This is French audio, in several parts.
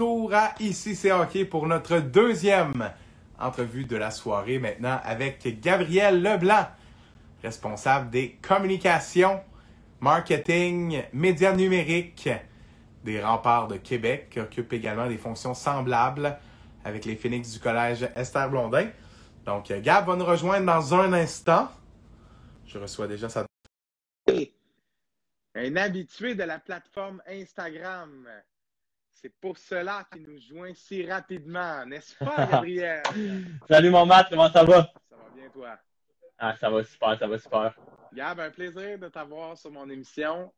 à Ici c'est hockey pour notre deuxième entrevue de la soirée maintenant avec Gabriel Leblanc, responsable des communications, marketing, médias numériques des remparts de Québec, qui occupe également des fonctions semblables avec les Phoenix du collège Esther Blondin. Donc Gab va nous rejoindre dans un instant. Je reçois déjà sa... Un habitué de la plateforme Instagram. C'est pour cela qu'il nous joint si rapidement, n'est-ce pas, Gabriel? Salut mon Matt, comment ça va? Ça va bien, toi? Ah, ça va super, ça va super. Gab, un plaisir de t'avoir sur mon émission.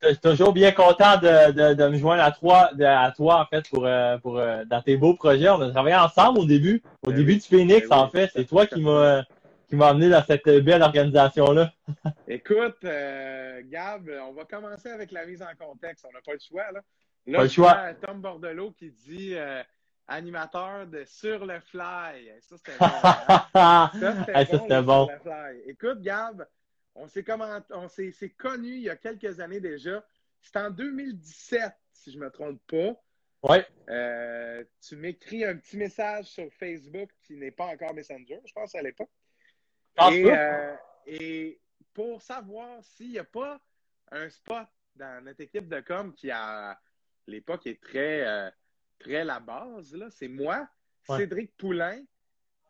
Je suis toujours bien content de, de, de me joindre à toi, de, à toi en fait, pour, euh, pour euh, dans tes beaux projets. On a travaillé ensemble au début, au Ben début oui. du Phoenix, Ben oui, en fait. C'est toi qui fait. m'a qui m'a amené dans cette belle organisation-là. Écoute, euh, Gab, on va commencer avec la mise en contexte. On n'a pas le choix, là. Là, je choix. vois Tom Bordelot qui dit euh, animateur de Sur le Fly. Ça, c'était bon. hein? Ça, c'était bon, c'était le bon. Sur le Fly. Écoute, Gab, on s'est comment... connus il y a quelques années déjà. C'était en 2017, si je ne me trompe pas. Ouais. Euh, tu m'écris un petit message sur Facebook qui n'est pas encore Messenger, je pense à l'époque. Et, euh, et pour savoir s'il n'y a pas un spot dans notre équipe de com qui, à l'époque, est très, euh, très la base, là, c'est moi, Ouais. Cédric Poulain,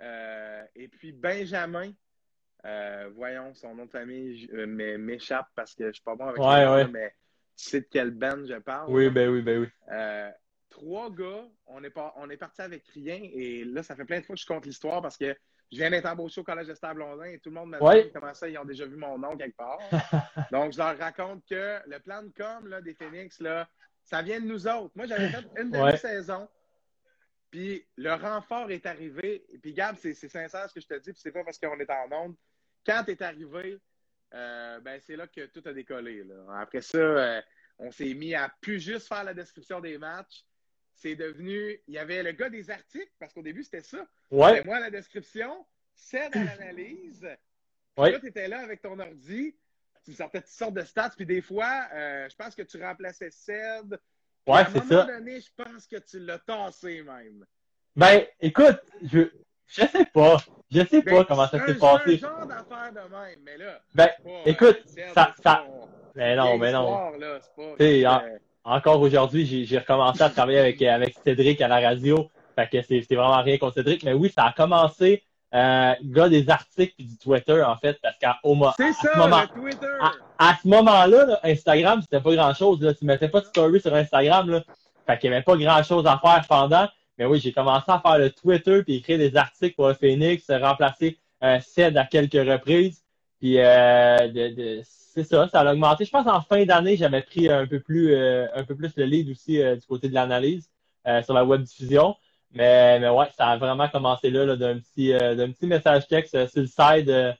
euh, et puis Benjamin. Euh, voyons, son nom de famille m'échappe parce que je ne suis pas bon avec Ouais, ouais. mais tu sais de quelle band je parle. Oui, là. ben oui, ben oui. Trois gars, on est, pas, on est parti avec rien. Et là, ça fait plein de fois que je compte l'histoire parce que je viens d'être embauché au Collège de et tout le monde me demande Ouais. comment ça, ils ont déjà vu mon nom quelque part. Donc, je leur raconte que le plan de com là, des Phoenix, là, ça vient de nous autres. Moi, j'avais fait une Ouais. demi-saison. Puis le renfort est arrivé. Et puis, Gab, c'est sincère ce que je te dis, puis c'est pas parce qu'on est en onde. Quand tu es arrivé, euh, ben, c'est là que tout a décollé. là. Après ça, euh, on s'est mis à plus juste faire la description des matchs. C'est devenu. Il y avait le gars des articles, parce qu'au début, c'était ça. Ouais, C'était moi la description, c'est à l'analyse. Puis Ouais. Là, tu étais là avec ton ordi, tu sortais toutes sortes de stats, puis des fois, euh, je pense que tu remplaçais Ced. Ouais, à un c'est moment ça. donné, je pense que tu l'as tassé même. Ben, écoute, je, je sais pas. Je sais Ben, pas comment ça c'est s'est passé. C'est genre d'affaire de même, mais là. Ben, c'est pas, écoute, euh, ça- c'est ça- pas- Mais non, mais non. là, c'est pas- c'est- en- Encore aujourd'hui, j'ai recommencé à travailler avec, avec Cédric à la radio. Fait que c'est c'est vraiment rien contre Cédric. Mais oui, ça a commencé, euh, gars des articles puis du Twitter, en fait, parce qu'à au mo- C'est à ça, ce moment, le Twitter. à, à ce moment-là, là, Instagram, c'était pas grand-chose. là. Tu mettais pas de story sur Instagram. Là. Fait qu'il y avait pas grand-chose à faire pendant. Mais oui, j'ai commencé à faire le Twitter puis écrire des articles pour le Phoenix, remplacer euh, Ced à quelques reprises. Puis euh, de, de- c'est ça, ça a augmenté. Je pense en fin d'année, j'avais pris un peu plus euh, un peu plus le lead aussi euh, du côté de l'analyse sur la web diffusion. Mais, mais ouais, ça a vraiment commencé là, là, d'un petit euh, d'un petit message texte euh, sur le side. euh,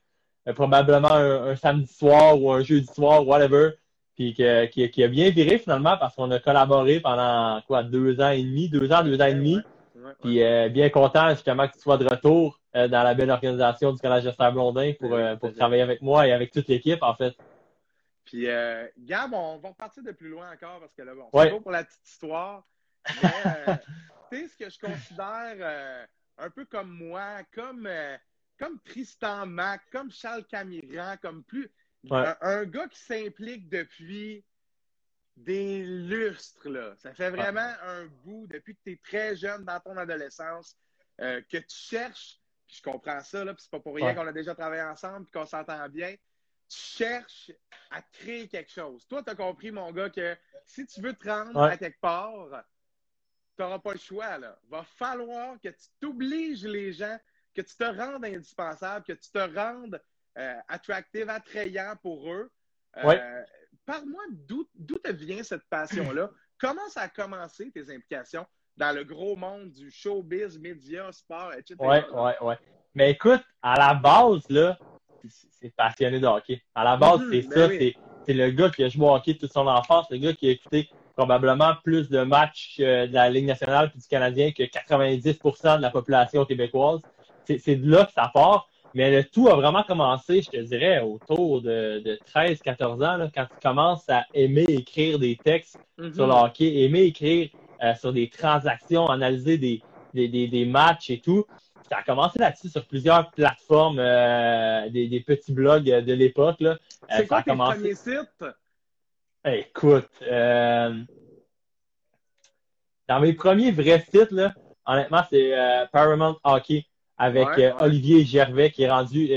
probablement un, un samedi soir ou un jeudi soir, whatever, puis que- qui, qui a bien viré finalement parce qu'on a collaboré pendant quoi deux ans et demi, deux ans, deux ans et demi, puis euh, bien content justement que tu sois de retour dans la belle organisation du Collège de Blondin pour, pour travailler avec moi et avec toute l'équipe en fait. Puis, Gab, on va repartir de plus loin encore parce que là, bon, Ouais. c'est beau pour la petite histoire. Mais, ce que je considère euh, un peu comme moi, comme, euh, comme Tristan Mac, comme Charles Camiran, comme plus. Ouais. Un, un gars qui s'implique depuis des lustres, là. Ça fait vraiment un bout, depuis que tu es très jeune dans ton adolescence, euh, que tu cherches, puis je comprends ça, là, puis c'est pas pour rien Ouais. qu'on a déjà travaillé ensemble, puis qu'on s'entend bien. Tu cherches à créer quelque chose. Toi, tu as compris, mon gars, que si tu veux te rendre à quelque part, tu n'auras pas le choix. Là. Va falloir que tu t'obliges les gens, que tu te rendes indispensable, que tu te rendes euh, attractive, attrayant pour eux. Euh, Ouais. Parle-moi d'où d'où te vient cette passion-là? Comment ça a commencé, tes implications dans le gros monde du showbiz, médias, sport, etc. Ouais, ouais, ouais. Mais écoute, à la base, là, c'est- passionné de hockey. À la base, Mhm, c'est ben ça, oui. c'est c'est le gars qui a joué au hockey toute son enfance, le gars qui a écouté probablement plus de matchs euh, de la Ligue nationale et du Canadien que 90% de la population québécoise. C'est de là que ça part. Mais le tout a vraiment commencé, je te dirais, autour de, de 13-14 ans, là, quand tu commences à aimer écrire des textes Mhm. sur le hockey, aimer écrire euh, sur des transactions, analyser des, des, des, des matchs et tout. Ça a commencé là-dessus sur plusieurs plateformes, euh, des, des petits blogs de l'époque. Euh, C'est ça quoi a tes commencé- premiers sites? Écoute, euh, dans mes premiers vrais sites, là, honnêtement, c'est euh, Paramount Hockey avec Ouais, euh, ouais. Olivier Gervais qui est rendu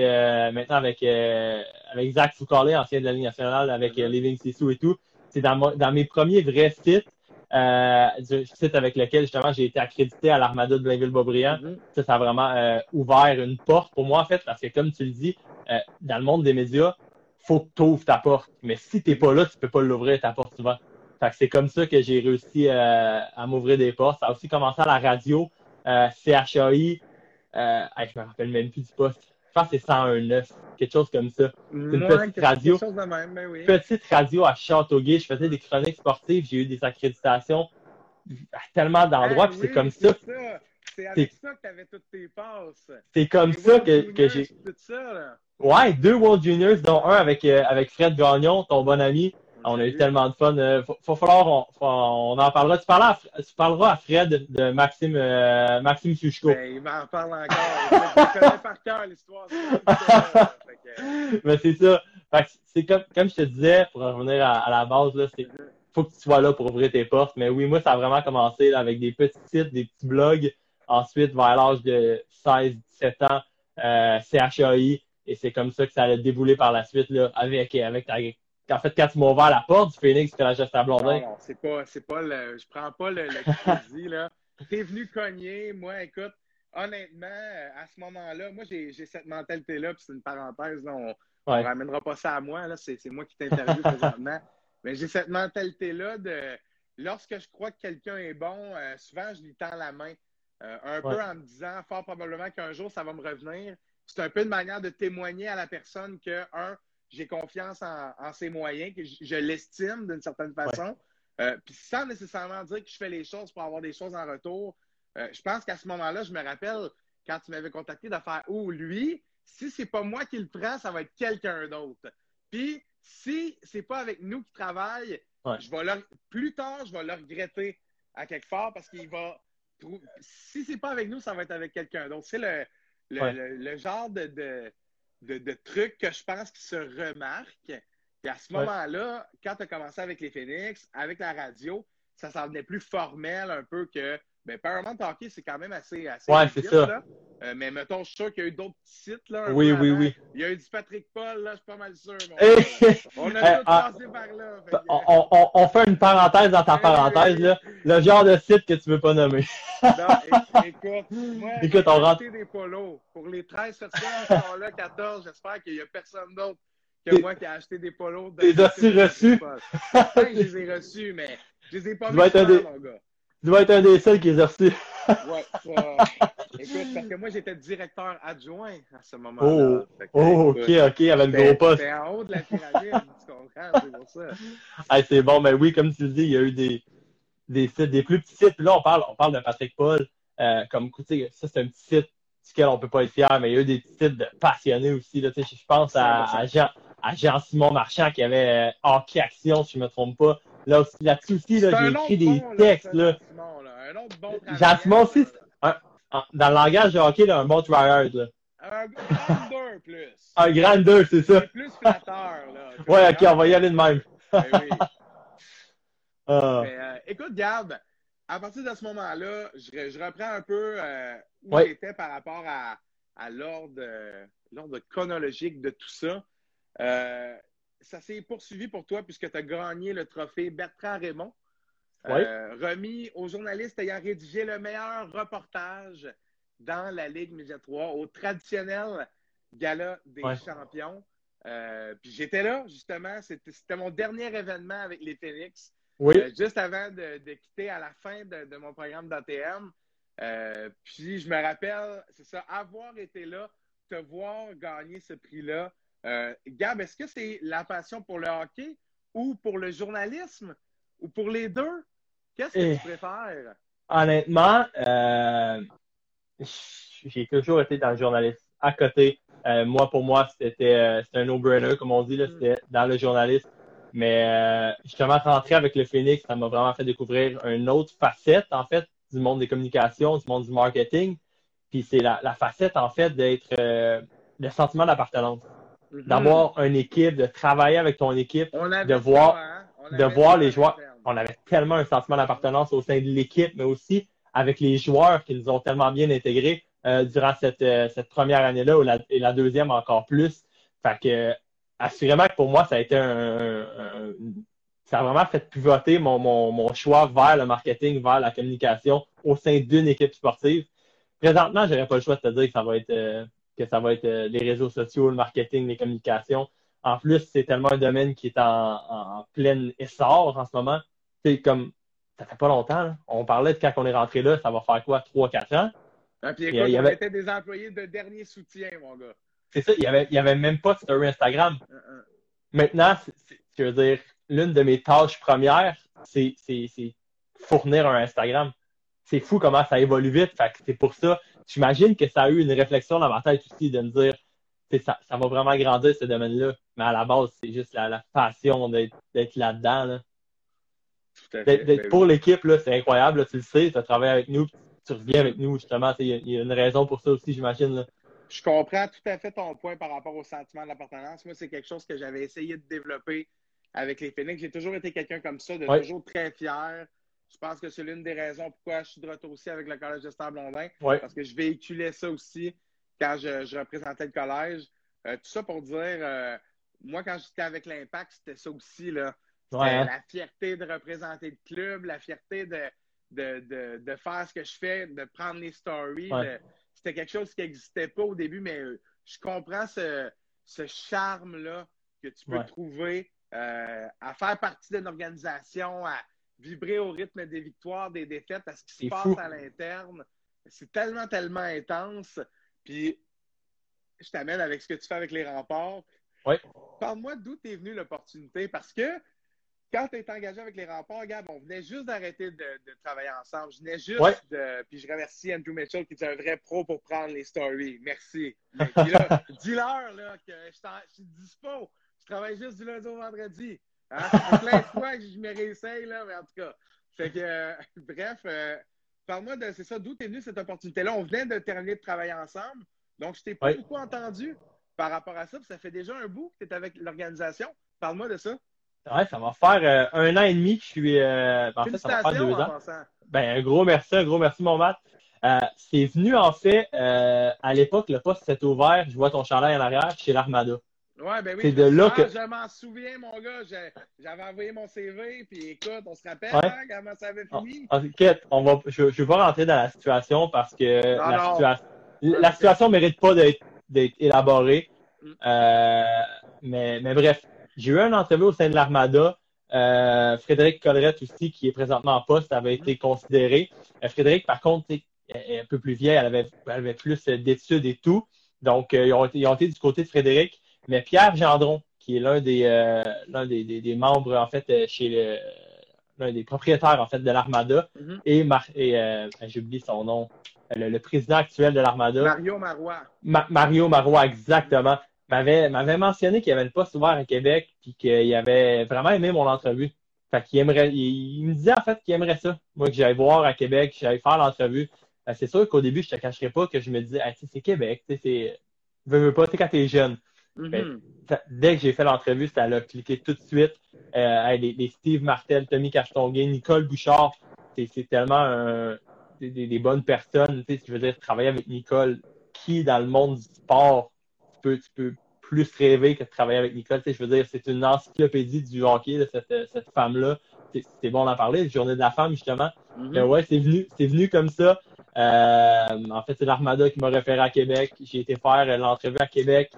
maintenant avec, avec Zach Foucault, ancien de la Ligue nationale, avec Mhm. Living Sissou et tout. C'est dans, mes premiers vrais sites, euh, du site avec lequel justement j'ai été accrédité à l'Armada de Blainville-Boisbriand. Mhm. Ça, ça a vraiment euh, ouvert une porte pour moi, en fait, parce que comme tu le dis, euh, dans le monde des médias, faut que tu ouvres ta porte. Mais si t'es pas là, tu peux pas l'ouvrir ta porte souvent. Fait que c'est comme ça que j'ai réussi euh, à m'ouvrir des portes. Ça a aussi commencé à la radio, euh, CHAI, euh, hey, je me rappelle même plus du poste. Je pense que c'est 101.9, quelque chose comme ça. une Moi, petite radio. De même, ben oui. Petite radio à Châteauguay, je faisais des chroniques sportives, j'ai eu des accréditations à tellement d'endroits, Ah puis c'est comme ça. C'est ça. C'est avec ça que tu avais toutes tes passes. C'est comme ça que, que j'ai. Tout ça, là. Ouais, deux World Juniors, dont un avec, euh, avec Fred Gagnon, ton bon ami. On a eu tellement de fun. Euh, faut, faut falloir, on, faut- on en parlera. Tu, parleras à, tu parleras à Fred de Maxime, euh, Maxime Suchko. Ben, il m'en parle encore. Je connais par cœur l'histoire. que, Mais c'est ça. C'est comme, comme je te disais, pour en revenir à, à la base, là, c'est faut que tu sois là pour ouvrir tes portes. Mais oui, moi, ça a vraiment commencé là, avec des petits sites, des petits blogs. Ensuite, vers l'âge de 16, 17 ans, euh, CHAI. Et c'est comme ça que ça a déboulé par la suite là, avec, avec ta, en fait, quand tu m'as ouvert la porte du Phoenix, geste à Blondin. Non, c'est pas, c'est pas le, je prends pas le, le crédit, là. T'es venu cogner, moi, écoute, honnêtement, à ce moment-là, moi, j'ai, j'ai cette mentalité-là, puis c'est une parenthèse, là, on, Ouais. ramènera pas ça à moi, là, c'est, c'est moi qui t'interviewe présentement, mais j'ai cette mentalité-là de, lorsque je crois que quelqu'un est bon, euh, souvent, je lui tends la main, euh, un Ouais. peu en me disant, fort probablement qu'un jour, ça va me revenir. C'est un peu une manière de témoigner à la personne que, un, j'ai confiance en, en ses moyens, que je, je l'estime d'une certaine façon. Euh, Puis sans nécessairement dire que je fais les choses pour avoir des choses en retour. Euh, je pense qu'à ce moment-là, je me rappelle quand tu m'avais contacté de faire Oh, lui, si c'est pas moi qui le prends, ça va être quelqu'un d'autre. Puis si c'est pas avec nous qui travaille, Ouais. je vais le- plus tard, je vais le regretter à quelque part parce qu'il va si c'est pas avec nous, ça va être avec quelqu'un d'autre. C'est le, le, Ouais. le- le genre de, de, de, de truc que je pense qui se remarque. Et à ce Ouais. moment-là, quand tu as commencé avec les Phoenix, avec la radio, ça s'en venait plus formel un peu que. Ben, Paramount Hockey, c'est quand même assez. assez Ouais, c'est ça. là. Euh, mais mettons, je suis sûr qu'il y a eu d'autres petits sites. Là, Oui, oui, avant. oui. Il y a eu du Patrick Paul, là, je suis pas mal sûr. On a Eh, tous ah, passé par là. fait que- On, on- on- on fait une parenthèse dans ta parenthèse, là. Le genre de site que tu veux pas nommer. Non, écoute, moi, Écoute, j'ai on rentre- acheté des polos. Pour les 13 personnes qui sont là, 14, j'espère qu'il n'y a personne d'autre que moi qui a acheté des polos. T'es reçus? Certain que je les ai reçus, mais je les ai pas vus mon gars. Tu dois être un des seuls qui les a reçus. Ouais, ça- écoute, parce que moi, j'étais directeur adjoint à ce moment-là. Oh, que, Oh, ok, écoute, ok, avec le gros poste. J'étais en haut de la pyramide, tu comprends, c'est pour ça. Hey, c'est bon, mais oui, comme tu le dis, il y a eu des, des sites, des plus petits sites. Puis là, on parle, on parle de Patrick Paul, euh, comme, tu sais, ça, c'est un petit site duquel on peut pas être fier, mais il y a eu des petits sites de passionnés aussi, là, je pense à, à Jean, à Jean-Simon Marchand qui avait euh, Hockey Action, si je me trompe pas. Là aussi, là-dessus aussi, là, j'ai un écrit bon, des textes, là. Un autre bon Jean-Simon aussi, En- Dans le langage de hockey, là, un bon tryhard, là. Un grandeur plus. Un grandeur, c'est ça. Plus flatteur, là. Ouais, ok, on va y aller de même. Ben oui. Ah. Mais, euh, écoute, Gab, à partir de ce moment-là, je, re- je reprends un peu euh, où Ouais. j'étais par rapport à, à l'ordre euh, l'ordre chronologique de tout ça. Ça s'est poursuivi pour toi puisque tu as gagné le trophée Bertrand Raymond, Ouais. euh, remis aux journalistes ayant rédigé le meilleur reportage dans la Ligue Média 3 au traditionnel Gala des Ouais. champions. Euh, puis j'étais là, justement. C'était c'était mon dernier événement avec les Phoenix. Oui. Euh, juste avant de, de quitter à la fin de, de mon programme d'ATM. Euh, puis je me rappelle, c'est ça, avoir été là, te voir gagner ce prix-là. Euh, Gab, est-ce que c'est la passion pour le hockey ou pour le journalisme ou pour les deux? Qu'est-ce que Eh. tu préfères? Honnêtement, euh, j'ai toujours été dans le journalisme. À côté, euh, moi, pour moi, c'était c'était un no-brainer, comme on dit, là, Mm. c'était dans le journalisme. Mais justement, rentrer avec le Phoenix, ça m'a vraiment fait découvrir une autre facette, en fait, du monde des communications, du monde du marketing. Puis c'est la, la facette, en fait, d'être le sentiment d'appartenance. Mhm. D'avoir une équipe, de travailler avec ton équipe, de ça, voir- hein? De voir les joueurs. on avait tellement un sentiment d'appartenance au sein de l'équipe, mais aussi avec les joueurs qui nous ont tellement bien intégrés euh, durant cette, euh, cette première année-là ou la, et la deuxième encore plus. Fait que, assurément que pour moi, ça a été un, un- un- ça a vraiment fait pivoter mon, mon, mon choix vers le marketing, vers la communication au sein d'une équipe sportive. Présentement, j'aurais pas le choix de te dire que ça va être, euh, que ça va être euh, les réseaux sociaux, le marketing, les communications. En plus, c'est tellement un domaine qui est en, plein essor en ce moment. C'est comme, ça fait pas longtemps, là. On parlait de quand on est rentré là, ça va faire quoi, 3-4 ans? Ah, puis Il y écoute, a- il y on avait- était des employés de dernier soutien, mon gars. C'est ça, il y avait, il y avait même pas de story Instagram. Uh, uh. Maintenant, je veux dire, l'une de mes tâches premières, c'est, fournir un Instagram. C'est fou comment ça évolue vite. Fait c'est pour ça. J'imagine que ça a eu une réflexion dans ma tête aussi de me dire, ça, ça va vraiment grandir ce domaine-là. Mais à la base, c'est juste la, la passion d'être, là-dedans. Là. D'être, pour oui. l'équipe, c'est incroyable. là, tu le sais, tu as travaillé avec nous, tu reviens avec nous, justement. Il y, a- il y a une raison pour ça aussi, j'imagine. Je comprends tout à fait ton point par rapport au sentiment d'appartenance. Moi, c'est quelque chose que j'avais essayé de développer avec les Phoenix. J'ai toujours été quelqu'un comme ça, de Ouais. toujours très fier. Je pense que c'est l'une des raisons pourquoi je suis de retour aussi avec le Collège de Star Blondin, Ouais. parce que je véhiculais ça aussi quand je, je représentais le collège. Euh, tout ça pour dire, euh, moi, quand j'étais avec l'Impact, c'était ça aussi. Là. C'était Ouais, hein. la fierté de représenter le club, la fierté de, de, de, de faire ce que je fais, de prendre les stories. Ouais. C'était quelque chose qui n'existait pas au début, mais euh, je comprends ce, ce charme-là que tu peux Ouais. trouver euh, à faire partie d'une organisation, à vibrer au rythme des victoires, des défaites, à ce qui se passe fou. à l'interne. C'est tellement, tellement intense. Puis, je t'amène avec ce que tu fais avec les remparts. Ouais. Parle-moi d'où t'es venue l'opportunité, parce que quand tu es engagé avec les remparts, Gab, on venait juste d'arrêter de, de travailler ensemble. Je venais juste Ouais. de. Puis je remercie Andrew Mitchell qui est un vrai pro pour prendre les stories. Merci. Mais puis là, dis-leur là, que je, t'en- je suis dispo. Je travaille juste du lundi au vendredi. Hein? Fait plein de fois que je me réessaye, là, mais en tout cas. Fait que, euh, bref, euh, parle-moi de c'est ça, d'où t'es venue cette opportunité-là? On venait de terminer de travailler ensemble. Donc, je t'ai pas beaucoup entendu par rapport à ça. puis ça fait déjà un bout que tu es avec l'organisation. Parle-moi de ça. Ouais, ça va faire euh, un an et demi que je suis. euh, en fait, ça va faire deux ans. Ben, un gros merci, un gros merci, mon Matt. Euh, c'est venu, en fait, euh, à l'époque, le poste s'était ouvert. Je vois ton chandail en arrière chez l'Armada. Ouais, ben oui. C'est je de là que- Je m'en souviens, mon gars. J'avais envoyé mon CV, puis écoute, on se rappelle Ouais. hein, comment ça avait fini? En fait, on va, je ne vais pas rentrer dans la situation parce que Non, la, non. situation, la situation mérite pas d'être élaborée. Mm. Euh, mais, mais bref, j'ai eu un entrevue au sein de l'Armada. Euh, Frédéric Collerette aussi, qui est présentement en poste, avait été considéré. Euh, Frédéric, par contre, est un peu plus vieille, elle avait, elle avait plus d'études et tout. Donc, ils, ont été, ils ont été du côté de Frédéric. Mais Pierre Gendron, qui est l'un des, euh, l'un des, des, des membres, en fait, euh, chez le, l'un des propriétaires, en fait, de l'Armada, Mhm. et, Mar et euh, j'oublie son nom, le, le président actuel de l'Armada, Mario Marois. Ma- Mario Marois, exactement, m'avait, m'avait mentionné qu'il y avait le poste ouvert à Québec, puis qu'il avait vraiment aimé mon entrevue. Fait qu'il aimerait, il, il me disait en fait qu'il aimerait ça. Moi, que j'allais voir à Québec, que j'allais faire l'entrevue. Ben, c'est sûr qu'au début, je te cacherai pas que je me disais, ah, c'est Québec, tu sais, c'est, veux, veux pas, tu quand t'es jeune. Ben, ça- dès que j'ai fait l'entrevue, ça l'a cliqué tout de suite. Euh, hey, les, les Steve Martel, Tommy Castonguay, Nicole Bouchard, c'est tellement des, bonnes personnes. Tu sais, je veux dire, travailler avec Nicole, qui dans le monde du sport, tu peux, tu peux plus rêver que de travailler avec Nicole. Tu sais, je veux dire, c'est une encyclopédie du hockey, là, cette, cette femme-là. C'est bon d'en parler, journée de la femme, justement. Mhm. Mais ouais, c'est venu, c'est venu comme ça. Euh, en fait, c'est l'Armada qui m'a référé à Québec. J'ai été faire euh, l'entrevue à Québec.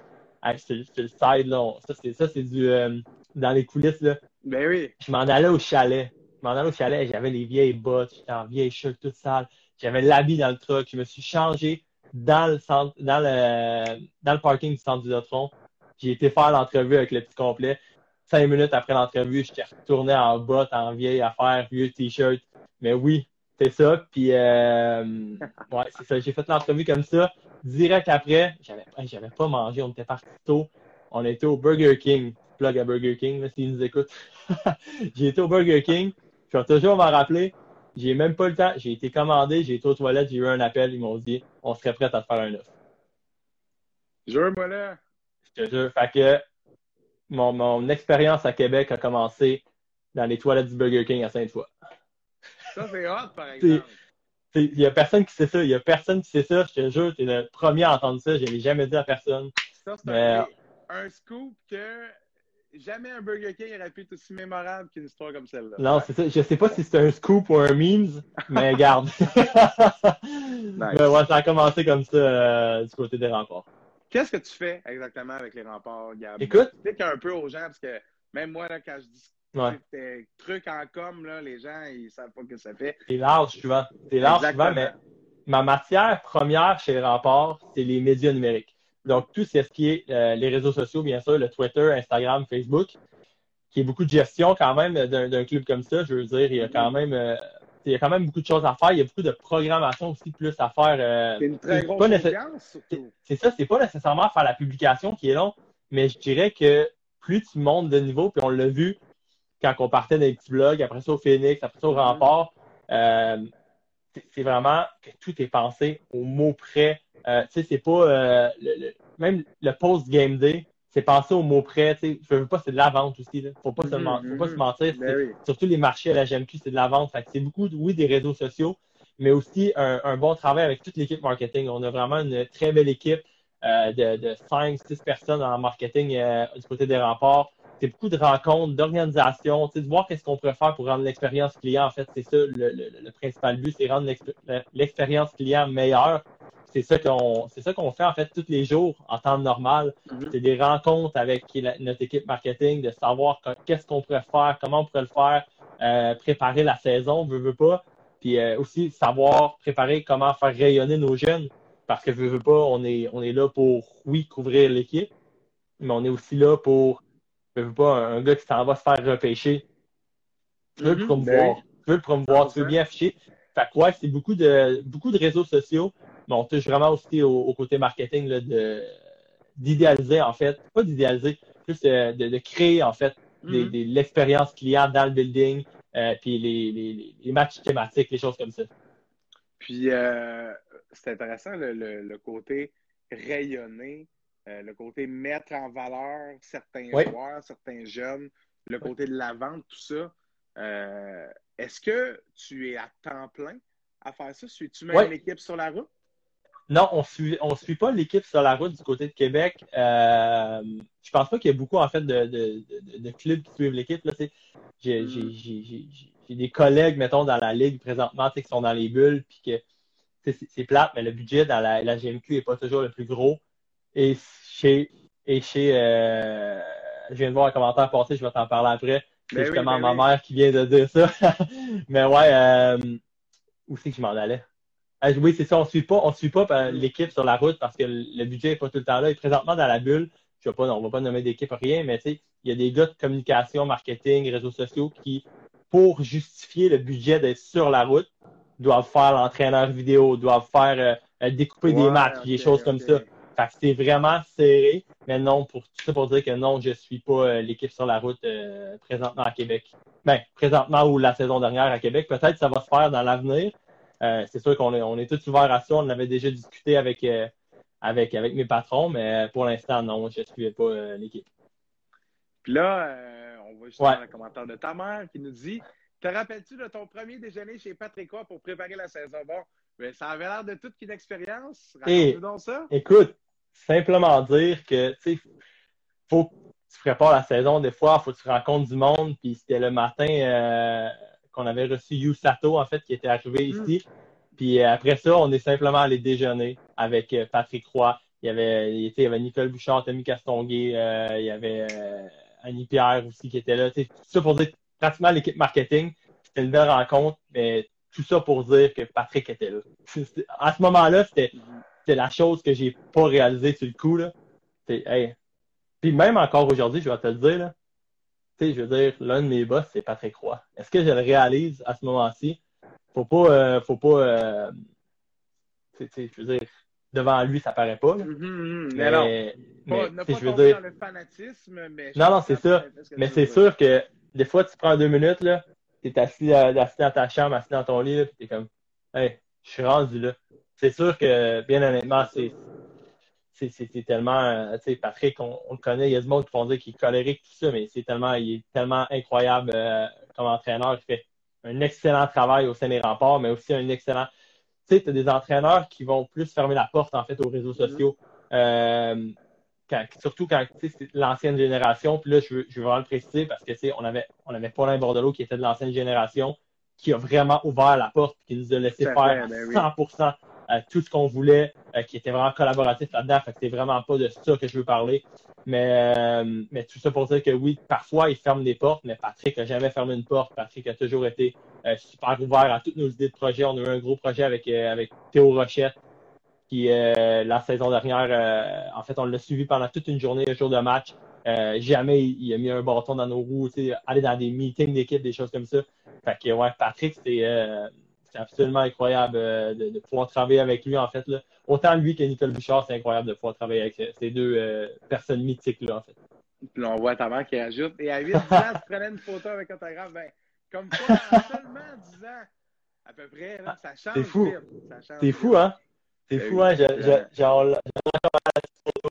Hey, c'est c'est le side, là. Ça, c'est ça, c'est du euh, dans les coulisses, là. Ben oui. Je m'en allais au chalet. Je m'en allais au chalet, j'avais les vieilles bottes, j'étais en vieille shirt toute sale. J'avais l'habit dans le truck. Je me suis changé dans le centre, dans le, dans le parking du centre du Vidéotron. J'ai été faire l'entrevue avec le petit complet. Cinq minutes après l'entrevue, j'étais retourné en bottes, en vieille affaire, vieux t-shirt. Mais oui, c'est ça. Puis, euh, ouais, c'est ça. J'ai fait l'entrevue comme ça. Direct après, j'avais, j'avais pas mangé. On était parti tôt. On était au Burger King. plug à Burger King, s'ils nous écoutent. j'ai été au Burger King. Je vais toujours m'en rappeler. J'ai même pas le temps. J'ai été commandé, j'ai été aux toilettes, j'ai eu un appel. Ils m'ont dit on serait prêt à te faire un offre. Jure-moi là. Je te jure. Fait que mon, mon expérience à Québec a commencé dans les toilettes du Burger King à Sainte-Foy. Ça, c'est hot, par exemple. Il n'y a personne qui sait ça. Il n'y a personne qui sait ça. Je te jure, tu es le premier à entendre ça. Je l'ai jamais dit à personne. Ça, c'est un, un, scoop que jamais un Burger King aurait pu être aussi mémorable qu'une histoire comme celle-là. Non, c'est ça. Je sais pas si c'est un scoop ou un memes, mais garde. nice. mais ouais, ça a commencé comme ça euh, du côté des remparts. Qu'est-ce que tu fais exactement avec les remparts, Gab? Écoute. Explique un peu aux gens, parce que même moi, là, quand je dis ouais. des trucs en com, là, les gens, ils savent pas ce que ça fait. C'est large, souvent. C'est large, souvent, mais ma matière première chez les remparts, c'est les médias numériques. Donc, tout ce qui est euh, les réseaux sociaux, bien sûr, le Twitter, Instagram, Facebook, qui est beaucoup de gestion quand même d'un club comme ça. Je veux dire, il y a quand même euh, il y a quand même beaucoup de choses à faire. Il y a beaucoup de programmation aussi plus à faire. Euh, c'est une très grosse surtout. C'est ça, c'est pas nécessairement faire la publication qui est long, mais je dirais que plus tu montes de niveau, puis on l'a vu quand on partait des petits blogs, après ça au Phoenix, après ça au Mm-hmm. Rempart, euh, c'est vraiment que tout est pensé au mot près. Euh, tu sais, c'est pas euh, le, le, même le post game day, c'est pensé au mot près. Tu sais, je veux pas, c'est de la vente aussi. Là. Faut pas, Mm se, -hmm, faut pas se mentir. Ben oui. Surtout les marchés à la GMQ, c'est de la vente. Fait c'est beaucoup, oui, des réseaux sociaux, mais aussi un, un bon travail avec toute l'équipe marketing. On a vraiment une très belle équipe euh, de, de 5, 6 personnes en marketing du côté des remparts. C'est beaucoup de rencontres, d'organisation, de voir qu'est-ce qu'on pourrait faire pour rendre l'expérience client. En fait, c'est ça le, le, le, principal but, c'est rendre l'expérience client meilleure. C'est ça qu'on c'est ça qu'on fait en fait tous les jours en temps normal. Mm -hmm. C'est des rencontres avec la, notre équipe marketing, de savoir qu'est-ce qu'on pourrait faire, comment on pourrait le faire, euh, préparer la saison, veut, veut pas. Puis euh, aussi savoir préparer comment faire rayonner nos jeunes. Parce que veut, veut pas, on est, on est là pour, oui, couvrir l'équipe, mais on est aussi là pour je veux pas un, gars qui s'en va se faire repêcher. Tu veux le promouvoir. ben Tu veux le promouvoir, tu veux bien afficher. Fait que ouais, c'est beaucoup de beaucoup de réseaux sociaux, mais on touche vraiment aussi au, au côté marketing là, de d'idéaliser en fait, pas d'idéaliser, plus de, de, de, créer en fait Mhm. des, l'expérience client dans le building, euh, puis les, les, les, matchs thématiques, les choses comme ça. Puis euh, c'est intéressant le, le, le, côté rayonner, euh, le côté mettre en valeur certains oui. joueurs, certains jeunes, le côté de la vente, tout ça. Euh, Est-ce que tu es à temps plein à faire ça? Suis-tu même oui. l'équipe sur la route? Non, on suit, on suit pas l'équipe sur la route du côté de Québec. Euh, je pense pas qu'il y ait beaucoup en fait de, de, de, de clubs qui suivent l'équipe. J'ai mm. des collègues, mettons, dans la ligue présentement, qui sont dans les bulles, puis que c'est plate, mais le budget dans la, la GMQ est pas toujours le plus gros. Et chez, et chez, euh, je viens de voir un commentaire passer, je vais t'en parler après. C'est ben justement oui, ben ma oui. mère qui vient de dire ça. mais ouais, euh, où c'est que je m'en allais? Euh, oui, c'est ça, on suit pas, on suit pas euh, l'équipe sur la route parce que le budget est pas tout le temps là. Et présentement dans la bulle, je sais pas, on va pas nommer d'équipe rien, mais tu sais, il y a des gars de communication, marketing, réseaux sociaux qui, pour justifier le budget d'être sur la route, doivent faire l'entraîneur vidéo, doivent faire euh, découper ouais, des matchs, okay, des choses okay. comme ça. Fait que c'est vraiment serré, mais non, pour tout ça pour dire que non, je suis pas euh, l'équipe sur la route euh, présentement à Québec. Ben, présentement ou la saison dernière à Québec. Peut-être que ça va se faire dans l'avenir. Euh, c'est sûr qu'on est, on est tous ouverts à ça. On avait déjà discuté avec, euh, avec, avec mes patrons, mais pour l'instant, non, je ne suivais pas l'équipe. Puis là, on va justement Ouais. le commentaire de ta mère qui nous dit Te rappelles-tu de ton premier déjeuner chez Patrick Roy pour préparer la saison? Bon, ben, ça avait l'air de toute une expérience. Raconte-nous donc ça. Écoute, simplement dire que, tu sais, faut que tu prépares la saison des fois, faut que tu rencontres du monde, puis c'était le matin euh, qu'on avait reçu Yusato, en fait, qui était arrivé Mm. ici. Puis euh, après ça, on est simplement allé déjeuner avec euh, Patrick Roy. Il y avait, il y avait Nicole Bouchard, Tommy Castonguay, euh, il y avait euh, Annie Pierre aussi qui était là. Tout ça pour dire que pratiquement l'équipe marketing, c'était une belle rencontre, mais tout ça pour dire que Patrick était là. À ce moment-là, c'était c'était la chose que j'ai pas réalisée sur le coup. Là. C'est, hey. Puis même encore aujourd'hui, je vais te le dire, là. Tu sais, je veux dire, l'un de mes boss, c'est Patrick Roy. Est-ce que je le réalise à ce moment-ci? Faut pas, euh, faut pas, euh, je veux dire, devant lui, ça paraît pas, là. Mhm, mhm. Mais non. Mais Mais, ne tu sais, pas je veux dire- le fanatisme, mais... Non, non, c'est ça. ce Mais c'est sûr que des fois, tu prends deux minutes, là, t'es assis, euh, assis dans ta chambre, assis dans ton lit, là, puis t'es comme, hey, je suis rendu là. C'est sûr que, bien honnêtement, c'est, tellement, euh, tu sais, Patrick, on, on le connaît, il y a du monde qui vont dire qu'il est colérique, tout ça, mais c'est tellement, il est tellement incroyable euh, comme entraîneur. Il fait un excellent travail au sein des remparts, mais aussi un excellent, tu sais, t'as des entraîneurs qui vont plus fermer la porte, en fait, aux réseaux sociaux. Euh, quand- surtout quand tu sais, c'est l'ancienne génération. Puis là, je veux, je veux vraiment le préciser parce que tu sais, on avait, on avait Paulin Bordelot qui était de l'ancienne génération, qui a vraiment ouvert la porte, qui nous a laissé à faire fait, ben oui. 100% euh, tout ce qu'on voulait, euh, qui était vraiment collaboratif là-dedans. Fait que c'est vraiment pas de ça que je veux parler. Mais, euh, mais tout ça pour dire que oui, parfois, il ferme des portes, mais Patrick a jamais fermé une porte. Patrick a toujours été euh, super ouvert à toutes nos idées de projet. On a eu un gros projet avec, euh, avec Théo Rochette, qui euh, la saison dernière, en fait, on l'a suivi pendant toute une journée, un jour de match. Jamais il, a mis un bâton dans nos roues, aller dans des meetings d'équipe, des choses comme ça. Fait que ouais, Patrick, c'est c'est absolument incroyable euh, de, de pouvoir travailler avec lui, en fait. Là. Autant lui que Nicole Bouchard, c'est incroyable de pouvoir travailler avec ces deux euh, personnes mythiques-là, en fait. Puis là, on voit ta mère qui ajoute. Et à 8 ans, tu prenais une photo avec autographe. Ben, comme quoi, en seulement 10 ans, à peu près, là, ça change C'est fou. C'est fou, hein? C'est Ben fou, hein? J'ai- encore la photo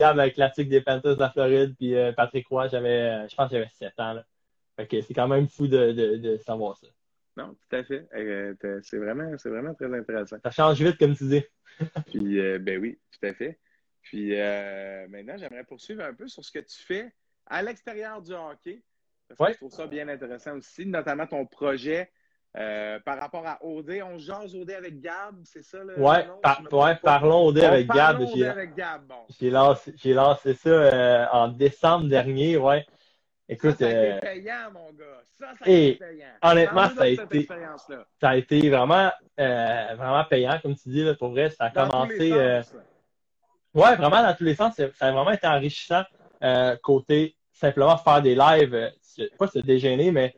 avec, euh, avec des Panthers de la Floride, puis euh, Patrick Roy, j'avais, je pense que j'avais 7 ans, là. Fait que c'est quand même fou de, de, de savoir ça. Non, tout à fait. Euh, c'est vraiment, c'est vraiment très intéressant. Ça change vite, comme tu dis. Puis, euh, ben oui, tout à fait. Puis, euh, maintenant, j'aimerais poursuivre un peu sur ce que tu fais à l'extérieur du hockey. Parce que je trouve ça bien intéressant aussi, notamment ton projet euh, par rapport à OD. On jase OD avec Gab, c'est ça? Le Ouais, nom, par- ouais, parlons OD avec Gab. OD J'ai- avec Gab, bon. J'ai lancé, j'ai lancé ça euh, en décembre dernier, ouais. Écoute, ça, ça a euh, été payant, mon gars. Ça, ça a et été payant. honnêtement, ça a été- expérience-là. ça a été vraiment, euh, vraiment payant, comme tu dis, là, pour vrai. Ça a Dans commencé. euh, sens. Ouais, vraiment, dans tous les sens, ça a vraiment été enrichissant. euh, côté simplement faire des lives, pas se déjeuner, mais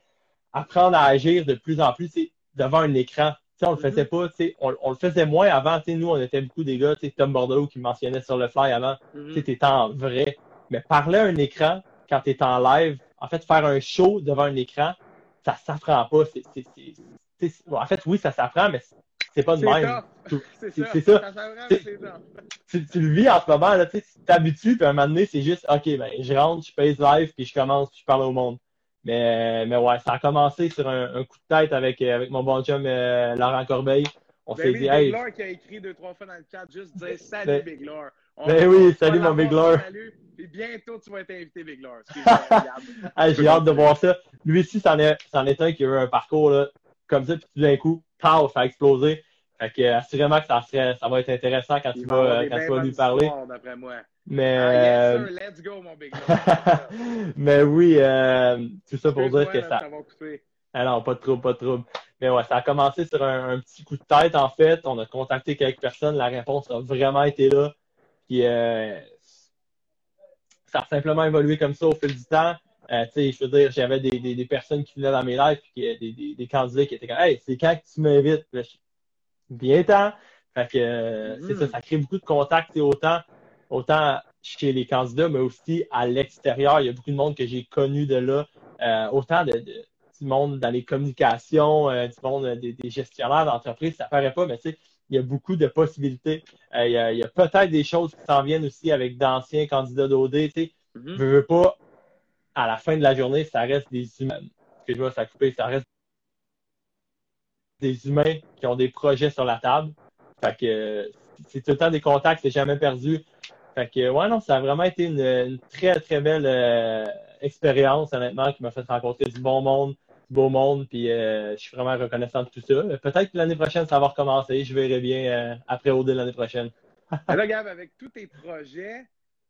apprendre à agir de plus en plus devant un écran. Tu sais, on le faisait Mm-hmm. pas, tu sais, on, on le faisait moins avant. Nous, on était beaucoup des gars, Tom Bordeaux qui mentionnait sur le fly avant, Mhm. tu t'es en vrai. Mais parler à un écran quand tu es en live, en fait, faire un show devant un écran, ça s'apprend pas. En fait, oui, ça s'apprend, mais c'est pas de même. C'est ça. ça. tu, tu le vis en ce moment, là, tu t'habitues, puis à un moment donné, c'est juste, OK, ben, je rentre, je pèse live, puis je commence, puis je parle au monde. Mais, mais ouais, ça a commencé sur un, un coup de tête avec, euh, avec mon bon chum euh, Laurent Corbeil. On Ben s'est dit, Big hey, qui a écrit deux, trois fois dans le chat, juste dire salut Ben- Big. Ben oui, salut, mon Big Lord. Salut, puis bientôt tu vas être invité Big Gab. hey, j'ai hâte de voir ça. Lui aussi, c'en est, c'en est un qui a eu un parcours là, comme ça, puis tout d'un coup, pow, ça a explosé. Fait que, euh, assurément que ça, serait, ça va être intéressant quand Il tu vas, des quand tu vas lui parler. moi. Mais, Ah, yes, euh, sir, let's go, mon Big mais oui, euh, tout ça pour dire que ça. Ah non, pas de trouble, pas de trouble. Mais ouais, ça a commencé sur un, un petit coup de tête, en fait. On a contacté quelques personnes. La réponse a vraiment été là. Puis, euh, ça a simplement évolué comme ça au fil du temps. Euh, tu sais, je veux dire, j'avais des, des, des personnes qui venaient dans mes lives, puis qui- des, des, des candidats qui étaient comme, hey, c'est quand que tu m'invites? Bien temps. Fait que, euh, c'est ça, ça crée beaucoup de contacts, sais, autant, autant chez les candidats, mais aussi à l'extérieur. Il y a beaucoup de monde que j'ai connu de là. Euh, autant de, de- du monde dans les communications, euh, du monde euh, des, des gestionnaires d'entreprise, ça paraît pas, mais tu sais, il y a beaucoup de possibilités. Euh, il y a, peut-être des choses qui s'en viennent aussi avec d'anciens candidats d'OD. Tu sais, Mhm. je veux pas, à la fin de la journée, ça reste des humains. Excuse-moi, ça a coupé, ça reste des humains qui ont des projets sur la table. Fait que c'est tout le temps des contacts, c'est jamais perdu. Fait que ouais, non, ça a vraiment été une, une très, très belle euh, expérience, honnêtement, qui m'a fait rencontrer du bon monde, beau monde, puis euh, je suis vraiment reconnaissant de tout ça. Peut-être que l'année prochaine, ça va recommencer. Je verrai bien euh, après OD l'année prochaine. Là, Gab, avec tous tes projets,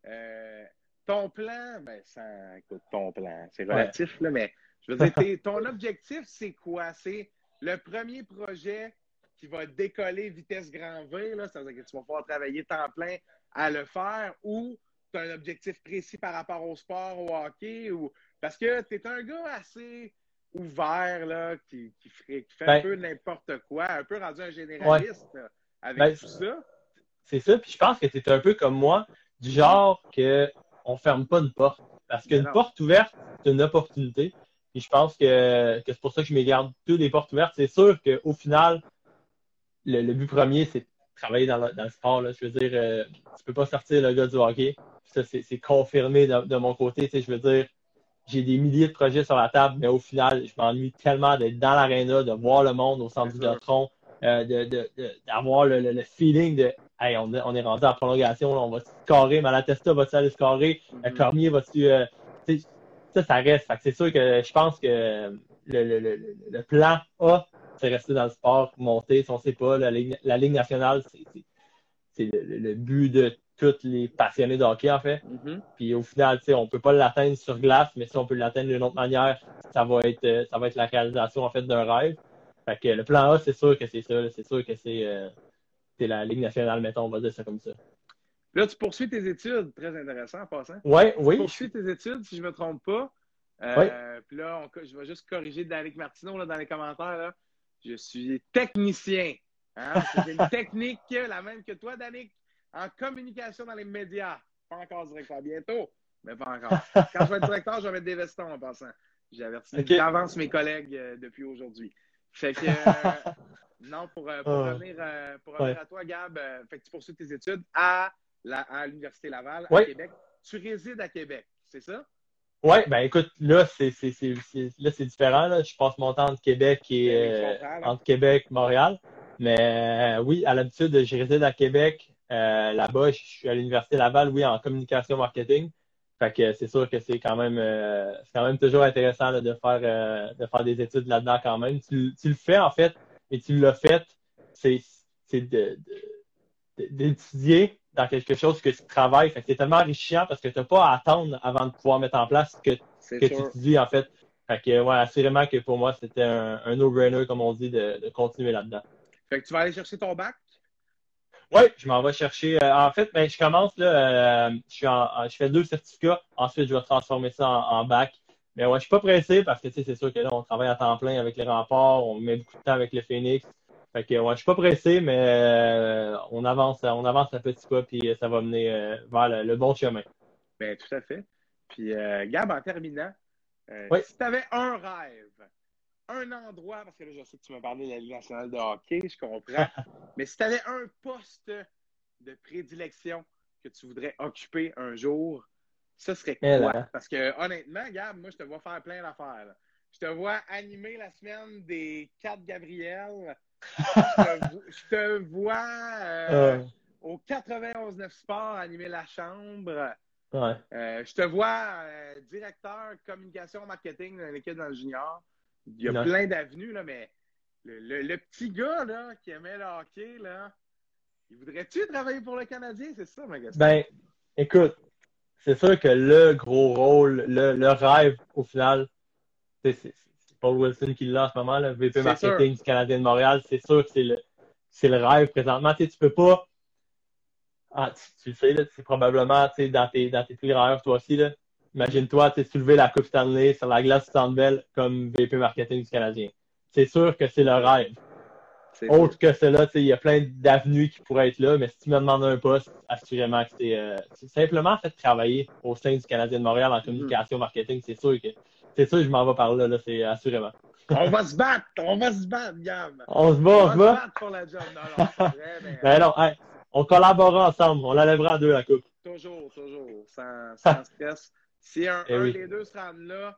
euh, ton plan, ben, sans, écoute, ton plan, c'est relatif, là, mais je veux dire, ton objectif, c'est quoi? C'est le premier projet qui va décoller vitesse grand V, là, c'est-à-dire que tu vas pouvoir travailler temps plein à le faire, ou tu as un objectif précis par rapport au sport, au hockey, ou parce que tu es un gars assez ouvert, là, qui, qui, ferait- qui fait un Ben- peu n'importe quoi, un peu rendu un généraliste là, avec Ben, tout ça. C'est ça, puis je pense que tu es un peu comme moi. du genre que on ferme pas une porte. Parce qu'une porte ouverte, c'est une opportunité. Et je pense que, que c'est pour ça que je me garde toutes les portes ouvertes. C'est sûr qu'au final, le, le but premier, c'est de travailler dans le, dans le sport. Là. Je veux dire, euh, tu peux pas sortir le gars du hockey. Ça, c'est confirmé de, de mon côté. Tu sais, je veux dire, j'ai des milliers de projets sur la table, mais au final, je m'ennuie tellement d'être dans l'aréna, de voir le monde au centre du sûr. Vidéotron, euh, de, de, de- d'avoir le, le, le feeling de hey, on, est- on est rendu en prolongation, là, on va se scorer, Malatesta va-tu aller scorer, Mhm. Cormier va-tu. euh, ça, ça reste. Fait que c'est sûr que je pense que le, le, le, le plan A, c'est rester dans le sport, monter, si on sait pas, la ligne, la ligne nationale, c'est, le but de tous les passionnés de hockey, en fait. Mhm. Puis au final, tu sais, on peut pas l'atteindre sur glace, mais si on peut l'atteindre d'une autre manière, ça va être euh, ça va être la réalisation en fait d'un rêve. Fait que le plan A, c'est sûr que c'est ça. C'est sûr que c'est euh, c'est la Ligue nationale, mettons, on va dire ça comme ça. Là, tu poursuis tes études. Très intéressant en passant. Ouais, Tu oui. poursuis tes études, si je ne me trompe pas. Euh, Puis là, on- je vais juste corriger Danick Martineau là, dans les commentaires. Là. Je suis technicien. Hein? C'est une technique la même que toi, Danick, en communication dans les médias. Pas encore directeur, bientôt, mais pas encore. Quand je vais être directeur, je vais mettre des vestons en passant. J'ai averti Ok. d'avance mes collègues euh, depuis aujourd'hui. Fait que, euh, non, pour, euh, pour Ah. revenir, pour revenir Ouais. à toi, Gab, fait que tu poursuis tes études à, la, à l'Université Laval, à. Québec. Tu résides à Québec, c'est ça? Ouais, ben écoute, là, c'est c'est- c'est- c'est- là, c'est différent. Là. Je passe mon temps entre Québec et Ben oui, entre Québec Montréal. Mais oui, à l'habitude, je réside à Québec. Euh, Là-bas, je suis à l'Université Laval, oui, en communication marketing. Fait que c'est sûr que c'est quand même euh, c'est quand même toujours intéressant là, de faire euh, de faire des études là-dedans quand même. Tu, tu le fais en fait, et tu l'as fait, c'est d'étudier dans quelque chose que tu travailles. Fait que c'est tellement enrichissant parce que tu n'as pas à attendre avant de pouvoir mettre en place ce que que tu étudies, en fait. Fait que, ouais, assurément que pour moi, c'était un, un no-brainer, comme on dit, de, de continuer là-dedans. Fait que tu vas aller chercher ton bac? Ouais, je m'en vais chercher. euh, en fait, ben, je commence, là, euh, je, suis en, en- je fais deux certificats. Ensuite, je vais transformer ça en, en bac. Mais ouais, je suis pas pressé parce que, c'est sûr que là, on travaille à temps plein avec les remparts, on met beaucoup de temps avec le Phoenix. Fait que, ouais, je suis pas pressé, mais euh, on avance, on avance à petits pas, puis ça va mener euh, vers le, le bon chemin. Ben, tout à fait. Puis, euh, Gab, en terminant, Oui. si tu avais un rêve, un endroit, parce que là, je sais que tu m'as parlé de la Ligue nationale de hockey, je comprends, mais si tu avais un poste de prédilection que tu voudrais occuper un jour, ça serait Eh quoi? là. Parce que, honnêtement, Gab, moi, je te vois faire plein d'affaires. Je te vois animer la semaine des 4 Gabriel. Je te, vo- je te vois euh, Euh, au 91-9 Sport animer la chambre. ouais. Euh, je te vois euh, directeur communication marketing dans l'équipe dans le junior. Il y a Non. plein d'avenues, là, mais le, le- le petit gars là, qui aimait le hockey, là, il voudrait-tu travailler pour le Canadien? C'est ça ma question. Ben, écoute, c'est sûr que le gros rôle, le, le rêve, au final, c'est Paul Wilson qui l'a en ce moment, le VP marketing du Canadien de Montréal. C'est sûr que c'est le, c'est le rêve présentement. Tu sais, tu peux pas. Ah, tu, tu le sais, c'est probablement dans tes, dans tes rêves, toi aussi. Là. Imagine-toi tu sais, soulever la Coupe Stanley sur la glace du Centre Bell comme VP marketing du Canadien. C'est sûr que c'est le rêve. Autre que cela, tu sais, il y a plein d'avenues qui pourraient être là, mais si tu me demandes un poste, assurément que c'est euh, simplement fait travailler au sein du Canadien de Montréal en communication marketing, c'est sûr que c'est sûr que je m'en vais par là, là c'est assurément. On va se battre! On va se battre, Gab! On se bat, on se se bat. battre pour la job. Non, non, vrai, mais, Ben non, hey, on collabora ensemble, on la lèvera à deux la coupe. Toujours, toujours, sans, sans stress. Si un, Eh un oui. des deux se rend là,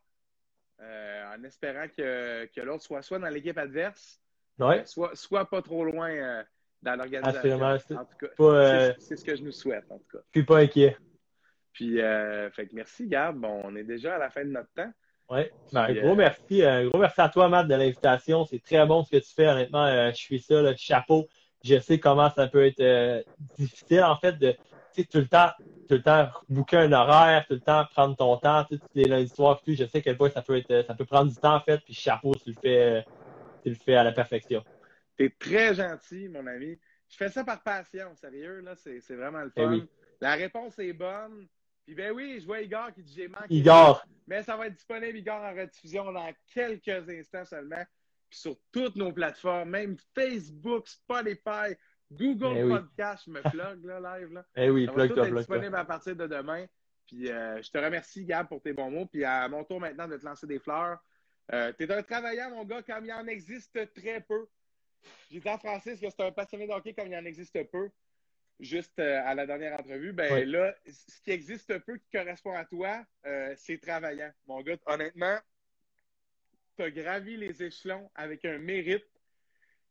euh, en espérant que, que l'autre soit soit dans l'équipe adverse, Ouais. soit, soit pas trop loin euh, dans l'organisation. C'est En tout cas, pas, euh, c'est c'est ce que je nous souhaite, en tout cas. Je suis pas inquiet. Puis, euh, fait que merci, Gab. Bon, on est déjà à la fin de notre temps. Ouais. Ben, Puis, gros euh, merci. euh, gros merci à toi, Matt, de l'invitation. C'est très bon ce que tu fais. Honnêtement, euh, je suis ça, le chapeau. Je sais comment ça peut être euh, difficile, en fait, de tu sais, tout le temps, tout le temps booker un horaire, tout le temps prendre ton temps, tu sais, les lundis soirs, je sais quel point ça peut être, ça peut prendre du temps, en fait, puis chapeau, tu le fais, euh, tu le fais à la perfection. T'es très gentil, mon ami. Je fais ça par passion, sérieux, là, c'est c'est vraiment le Eh fun. oui. La réponse est bonne. Puis ben oui, je vois Igor qui dit j'ai manqué. Igor, Mais ça va être disponible, Igor, en rediffusion dans quelques instants seulement. Puis sur toutes nos plateformes, même Facebook, Spotify, Google Eh. Podcast, me plug là, live. Là. Eh oui, plug tout toi, être disponible à partir de demain. Puis euh, je te remercie, Gab, pour tes bons mots. Puis à mon tour maintenant de te lancer des fleurs. Euh, tu es un travaillant, mon gars, comme il en existe très peu. J'ai dit à Francis que c'est un passionné de hockey comme il en existe peu. Juste euh, à la dernière entrevue, ben là, ce qui existe peu qui correspond à toi, euh, c'est travaillant. Mon gars, honnêtement, tu as gravi les échelons avec un mérite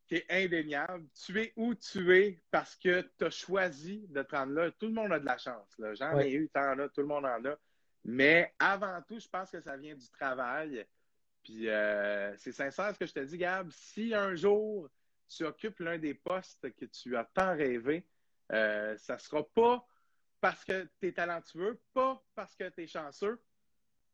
qui est indéniable. Tu es où tu es parce que tu as choisi de te rendre là. Tout le monde a de la chance. là. J'en ai eu, t'en as, tout le monde en a. Mais avant tout, je pense que ça vient du travail. Puis euh, c'est sincère ce que je te dis, Gab. Si un jour tu occupes l'un des postes que tu as tant rêvé, euh, ça sera pas parce que tu es talentueux, pas parce que tu es chanceux,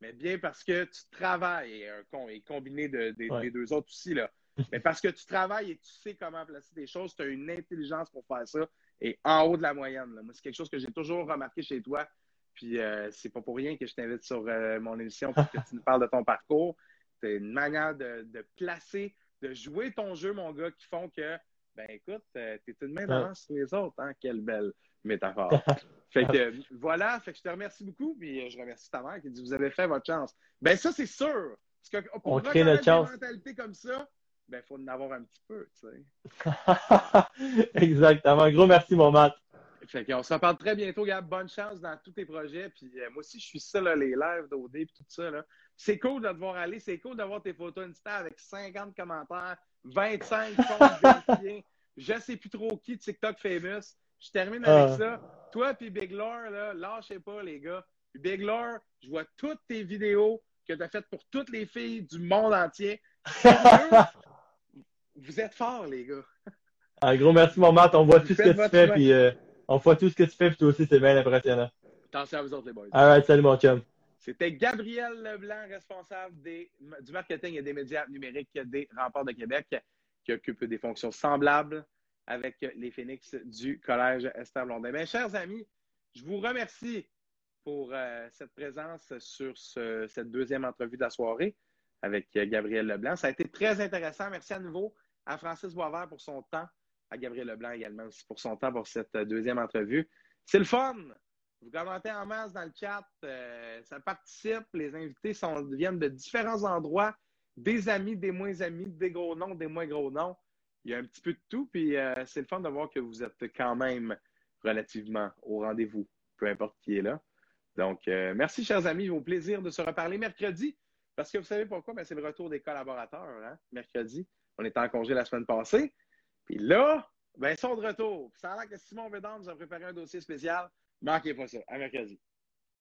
mais bien parce que tu travailles, et, un con- et combiné de- de- Ouais. des deux autres aussi, là. Mais parce que tu travailles et tu sais comment placer des choses, tu as une intelligence pour faire ça, et en haut de la moyenne. là. Moi, c'est quelque chose que j'ai toujours remarqué chez toi, puis euh, c'est pas pour rien que je t'invite sur euh, mon émission pour que tu nous parles de ton parcours. C'est une manière de, de placer, de jouer ton jeu, mon gars, qui font que, ben écoute, euh, t'es une main d'avance sur les autres, hein? Quelle belle métaphore. fait que voilà, fait que je te remercie beaucoup, puis euh, je remercie ta mère qui dit vous avez fait votre chance. Ben ça, c'est sûr. Parce que pour On crée notre chance. Des mentalités comme ça, ben il faut en avoir un petit peu, tu sais. Exactement. Gros merci, mon Matt. Fait qu'on se reparle très bientôt, Gab. Bonne chance dans tous tes projets. Puis euh, moi aussi, je suis ça, là, les lives d'OD et tout ça. Là. C'est cool de te voir aller. C'est cool d'avoir tes photos Insta avec 50 commentaires, 25 comptes vérifiés. Je sais plus trop qui, TikTok famous. Je termine avec Ah. ça. Toi puis Big Lore, là, lâchez pas, les gars. Puis Big Lore, je vois toutes tes vidéos que tu as faites pour toutes les filles du monde entier. Sérieux? Vous êtes forts, les gars. Un gros merci, mon Matt. On voit Vous tout ce que tu fais, puis euh, on voit tout ce que tu fais, puis toi aussi, c'est bien impressionnant. Attention à vous autres, les boys. Alright, salut, mon chum. C'était Gabriel Leblanc, responsable des, du marketing et des médias numériques des Remparts de Québec, qui occupe des fonctions semblables avec les Phoenix du Collège Esther Blondin. Mes chers amis, je vous remercie pour euh, cette présence sur ce- cette deuxième entrevue de la soirée avec Gabriel Leblanc. Ça a été très intéressant. Merci à nouveau à Francis Boisvert pour son temps, à Gabriel Leblanc également aussi pour son temps pour cette euh, deuxième entrevue. C'est le fun! Vous commentez en masse dans le chat, euh, ça participe, les invités viennent de différents endroits, des amis, des moins amis, des gros noms, des moins gros noms. Il y a un petit peu de tout, puis euh, c'est le fun de voir que vous êtes quand même relativement au rendez-vous, peu importe qui est là. Donc, merci, chers amis, au plaisir de se reparler mercredi, parce que vous savez pourquoi? Ben, c'est le retour des collaborateurs, hein, mercredi. On était en congé la semaine passée. Puis là, ben, ils sont de retour. Ça a l'air que Simon Bédard nous a préparé un dossier spécial. Manquez pas ça. À mercredi.